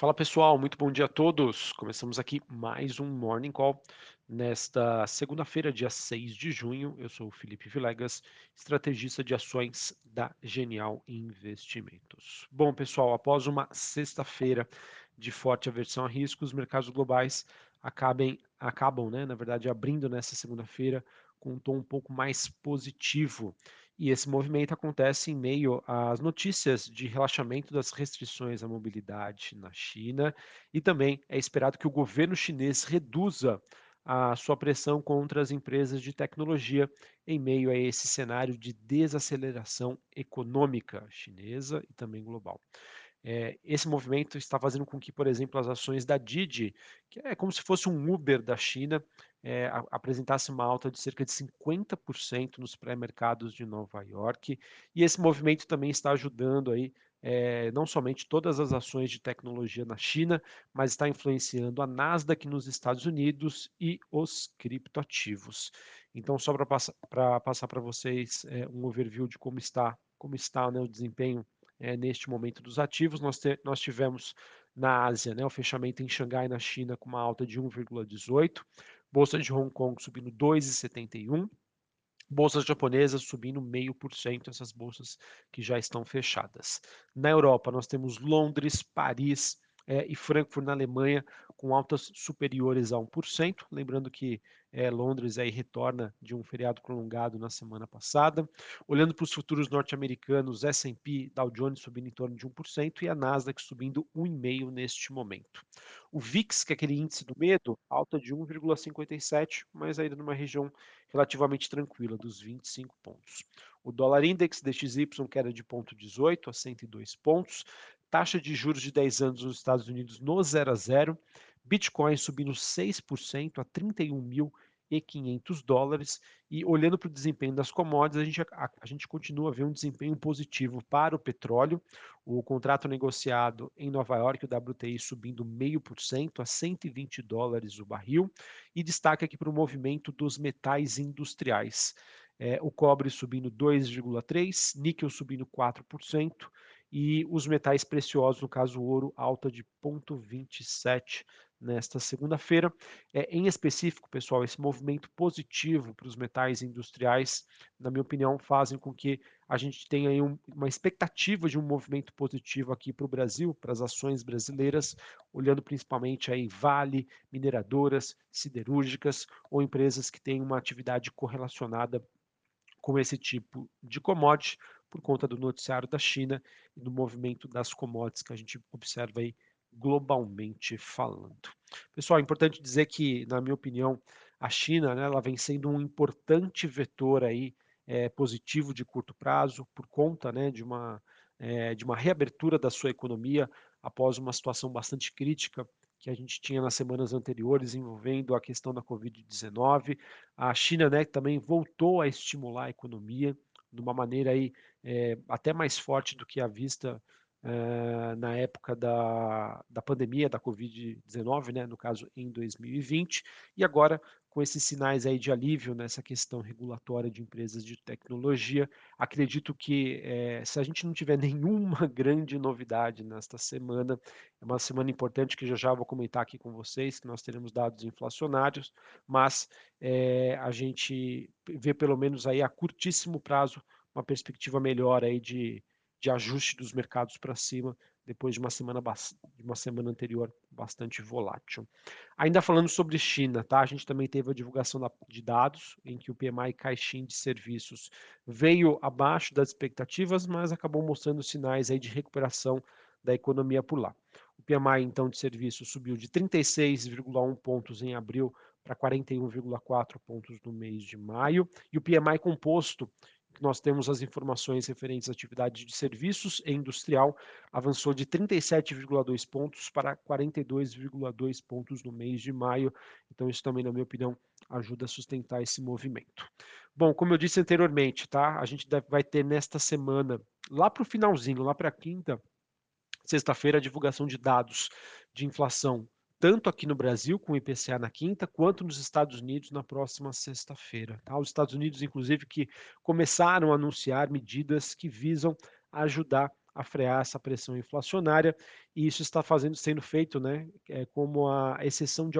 Fala pessoal, muito bom dia a todos. Começamos aqui mais um Morning Call nesta segunda-feira, dia 6 de junho. Eu sou o Felipe Vilegas, estrategista de ações da Genial Investimentos. Bom, pessoal, após uma sexta-feira de forte aversão a riscos, os mercados globais acabem, acabam, né, na verdade, abrindo nessa segunda-feira com um tom um pouco mais positivo. E esse movimento acontece em meio às notícias de relaxamento das restrições à mobilidade na China e também é esperado que o governo chinês reduza a sua pressão contra as empresas de tecnologia em meio a esse cenário de desaceleração econômica chinesa e também global. É, esse movimento está fazendo com que, por exemplo, as ações da Didi, que é como se fosse um Uber da China, é, apresentasse uma alta de cerca de 50% nos pré-mercados de Nova York. E esse movimento também está ajudando aí é, não somente todas as ações de tecnologia na China, mas está influenciando a Nasdaq nos Estados Unidos e os criptoativos. Então, só para passar para vocês é, um overview de como está, como está né, o desempenho é, neste momento dos ativos. Nós, te, nós tivemos na Ásia né, o fechamento em Xangai, na China, com uma alta de 1,18, Bolsa de Hong Kong subindo 2,71, bolsas japonesas subindo 0,5%, essas bolsas que já estão fechadas. Na Europa, nós temos Londres, Paris, é, e Frankfurt na Alemanha com altas superiores a 1%. Lembrando que é, Londres aí retorna de um feriado prolongado na semana passada. Olhando para os futuros norte-americanos, S&P, Dow Jones subindo em torno de 1% e a Nasdaq subindo 1,5% neste momento. O VIX, que é aquele índice do medo, alta de 1,57, mas ainda numa região relativamente tranquila, dos 25 pontos. O dólar index DXY queda de 0,18 a 102 pontos taxa de juros de 10 anos nos Estados Unidos no 0 a 0, Bitcoin subindo 6% a 31.500 dólares. E olhando para o desempenho das commodities, a gente, a, a gente continua a ver um desempenho positivo para o petróleo, o contrato negociado em Nova York, o WTI subindo 0,5% a 120 dólares o barril, e destaca aqui para o movimento dos metais industriais. É, o cobre subindo 2,3%, níquel subindo 4%, e os metais preciosos, no caso o ouro, alta de 0,27 nesta segunda-feira. É, em específico, pessoal, esse movimento positivo para os metais industriais, na minha opinião, fazem com que a gente tenha um, uma expectativa de um movimento positivo aqui para o Brasil, para as ações brasileiras, olhando principalmente aí Vale, mineradoras, siderúrgicas ou empresas que têm uma atividade correlacionada com esse tipo de commodity, por conta do noticiário da China e do movimento das commodities que a gente observa aí globalmente falando. Pessoal, é importante dizer que, na minha opinião, a China né, ela vem sendo um importante vetor aí, é, positivo de curto prazo por conta né, de, uma, é, de uma reabertura da sua economia após uma situação bastante crítica que a gente tinha nas semanas anteriores envolvendo a questão da Covid-19. A China né, também voltou a estimular a economia de uma maneira aí é, até mais forte do que a vista é, na época da, da pandemia da Covid-19, né, no caso em 2020, e agora com esses sinais aí de alívio nessa questão regulatória de empresas de tecnologia, acredito que é, se a gente não tiver nenhuma grande novidade nesta semana, é uma semana importante que já já vou comentar aqui com vocês, que nós teremos dados inflacionários, mas é, a gente vê pelo menos aí a curtíssimo prazo uma perspectiva melhor aí de, de ajuste dos mercados para cima depois de uma semana de uma semana anterior bastante volátil. Ainda falando sobre China, tá? A gente também teve a divulgação de dados em que o PMI Caixin de serviços veio abaixo das expectativas, mas acabou mostrando sinais aí de recuperação da economia por lá. O PMI então de serviços subiu de 36,1 pontos em abril para 41,4 pontos no mês de maio, e o PMI composto nós temos as informações referentes à atividade de serviços e industrial, avançou de 37,2 pontos para 42,2 pontos no mês de maio. Então, isso também, na minha opinião, ajuda a sustentar esse movimento. Bom, como eu disse anteriormente, tá? A gente deve, vai ter nesta semana, lá para o finalzinho, lá para a quinta, sexta-feira, a divulgação de dados de inflação tanto aqui no Brasil, com o IPCA na quinta, quanto nos Estados Unidos na próxima sexta-feira. Tá? Os Estados Unidos, inclusive, que começaram a anunciar medidas que visam ajudar a frear essa pressão inflacionária, e isso está fazendo, sendo feito, né, é, como a exceção de,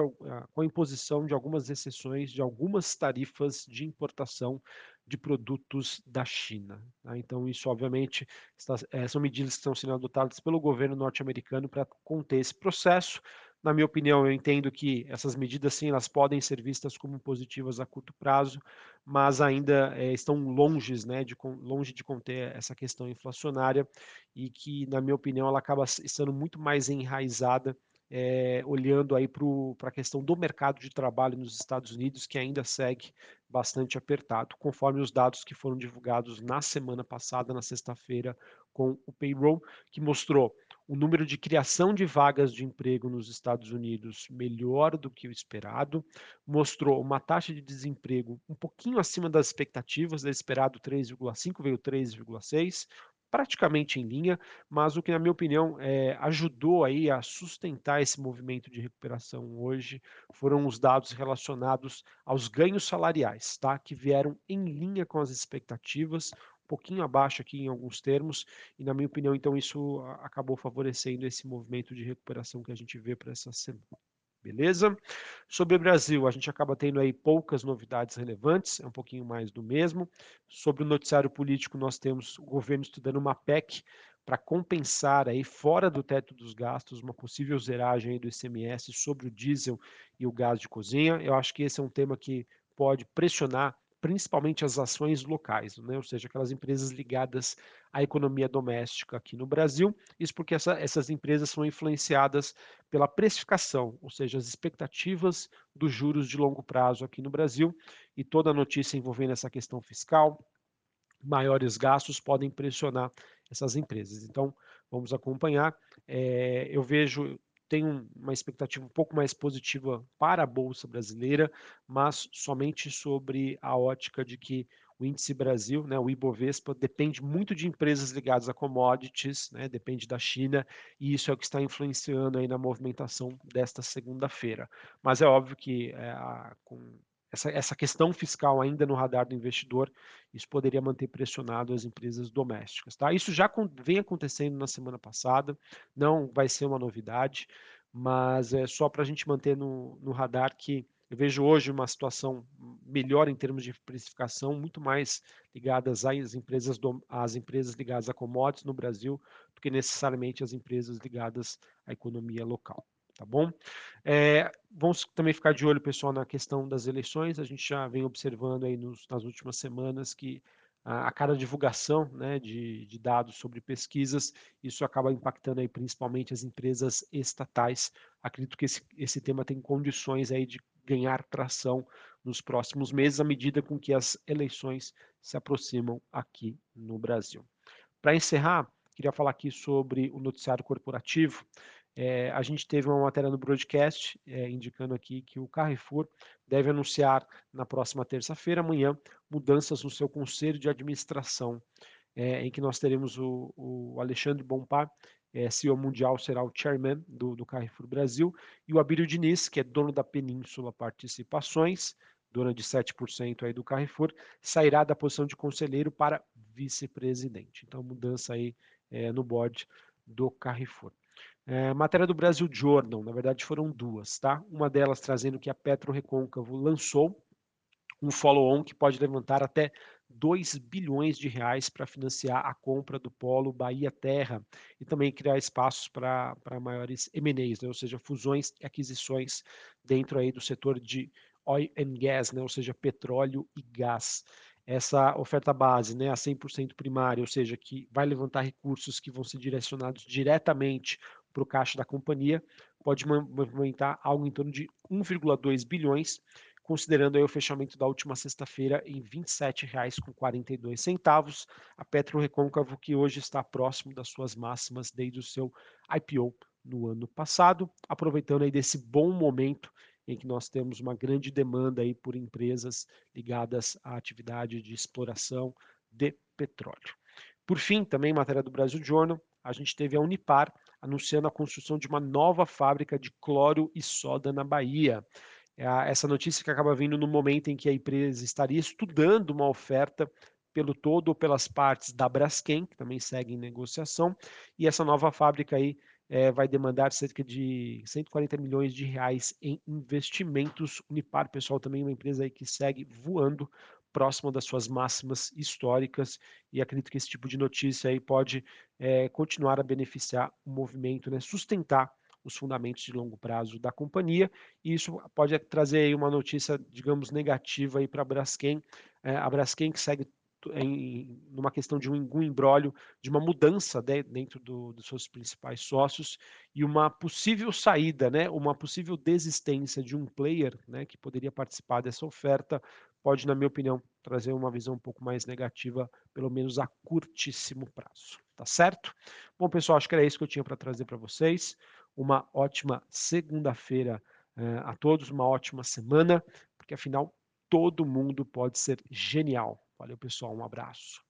com a imposição de algumas exceções de algumas tarifas de importação de produtos da China. Tá? Então, isso, obviamente, está, é, são medidas que estão sendo adotadas pelo governo norte-americano para conter esse processo. Na minha opinião, eu entendo que essas medidas, sim, elas podem ser vistas como positivas a curto prazo, mas ainda é, estão longe, né, de, longe de conter essa questão inflacionária e que, na minha opinião, ela acaba estando muito mais enraizada é, olhando aí para a questão do mercado de trabalho nos Estados Unidos, que ainda segue bastante apertado, conforme os dados que foram divulgados na semana passada, na sexta-feira, com o payroll, que mostrou o número de criação de vagas de emprego nos Estados Unidos melhor do que o esperado, mostrou uma taxa de desemprego um pouquinho acima das expectativas, da esperado 3,5 veio 3,6, praticamente em linha, mas o que, na minha opinião, é, ajudou aí a sustentar esse movimento de recuperação hoje foram os dados relacionados aos ganhos salariais, tá? Que vieram em linha com as expectativas, pouquinho abaixo aqui em alguns termos, e na minha opinião, então, isso acabou favorecendo esse movimento de recuperação que a gente vê para essa semana. Beleza? Sobre o Brasil, a gente acaba tendo aí poucas novidades relevantes, é um pouquinho mais do mesmo. Sobre o noticiário político, nós temos o governo estudando uma PEC para compensar aí fora do teto dos gastos uma possível zeragem do ICMS sobre o diesel e o gás de cozinha. Eu acho que esse é um tema que pode pressionar principalmente as ações locais, né? ou seja, aquelas empresas ligadas à economia doméstica aqui no Brasil. Isso porque essa, essas empresas são influenciadas pela precificação, ou seja, as expectativas dos juros de longo prazo aqui no Brasil e toda a notícia envolvendo essa questão fiscal, maiores gastos podem pressionar essas empresas. Então, vamos acompanhar. É, eu vejo tem uma expectativa um pouco mais positiva para a Bolsa Brasileira, mas somente sobre a ótica de que o índice Brasil, né, o Ibovespa, depende muito de empresas ligadas a commodities, né, depende da China, e isso é o que está influenciando aí na movimentação desta segunda-feira. Mas é óbvio que é, a, com essa, essa questão fiscal ainda no radar do investidor, isso poderia manter pressionado as empresas domésticas. Tá? Isso já vem acontecendo na semana passada, não vai ser uma novidade, mas é só para a gente manter no, no radar que eu vejo hoje uma situação melhor em termos de precificação, muito mais ligadas às empresas, às empresas ligadas a commodities no Brasil do que necessariamente as empresas ligadas à economia local tá bom? É, vamos também ficar de olho, pessoal, na questão das eleições. A gente já vem observando aí nos, nas últimas semanas que a, a cada divulgação né, de, de, dados sobre pesquisas, isso acaba impactando aí principalmente as empresas estatais. Acredito que esse, esse tema tem condições aí de ganhar tração nos próximos meses, à medida com que as eleições se aproximam aqui no Brasil. Para encerrar, queria falar aqui sobre o noticiário corporativo. É, a gente teve uma matéria no broadcast é, indicando aqui que o Carrefour deve anunciar na próxima terça-feira, amanhã, mudanças no seu conselho de administração, é, em que nós teremos o, o Alexandre Bompar, é, CEO mundial, será o chairman do, do Carrefour Brasil, e o Abílio Diniz, que é dono da Península Participações, dona de 7% aí do Carrefour, sairá da posição de conselheiro para vice-presidente. Então, mudança aí no board do Carrefour. É, matéria do Brasil Journal, na verdade foram duas, tá? Uma delas trazendo que a Petro Recôncavo lançou um follow-on que pode levantar até 2 bilhões de reais para financiar a compra do polo Bahia Terra e também criar espaços para maiores M&As, né? ou seja, fusões e aquisições dentro aí do setor de oil and gas, né? ou seja, petróleo e gás essa oferta base, né, a 100% primária, ou seja, que vai levantar recursos que vão ser direcionados diretamente para o caixa da companhia, pode movimentar algo em torno de 1,2 bilhões, considerando o fechamento da última sexta-feira em R$ 27,42. A Petro Recôncavo, que hoje está próximo das suas máximas desde o seu IPO no ano passado, aproveitando aí desse bom momento em que nós temos uma grande demanda aí por empresas ligadas à atividade de exploração de petróleo. Por fim, também matéria do Brasil Journal, a gente teve a Unipar anunciando a construção de uma nova fábrica de cloro e soda na Bahia. É essa notícia que acaba vindo no momento em que a empresa estaria estudando uma oferta pelo todo ou pelas partes da Braskem, que também segue em negociação, e essa nova fábrica aí é, vai demandar cerca de 140 milhões de reais em investimentos. Unipar, pessoal, também é uma empresa aí que segue voando próximo das suas máximas históricas e acredito que esse tipo de notícia aí pode é, continuar a beneficiar o movimento, né, sustentar os fundamentos de longo prazo da companhia e isso pode trazer aí uma notícia, digamos, negativa aí para a Braskem, é, a Braskem que segue em numa questão de um, um embrólio, de uma mudança de, dentro do, dos seus principais sócios e uma possível saída, né, uma possível desistência de um player né, que poderia participar dessa oferta, pode, na minha opinião, trazer uma visão um pouco mais negativa, pelo menos a curtíssimo prazo. Tá certo? Bom, pessoal, acho que era isso que eu tinha para trazer para vocês. Uma ótima segunda-feira eh, a todos, uma ótima semana, porque afinal todo mundo pode ser genial. Valeu, pessoal. Um abraço.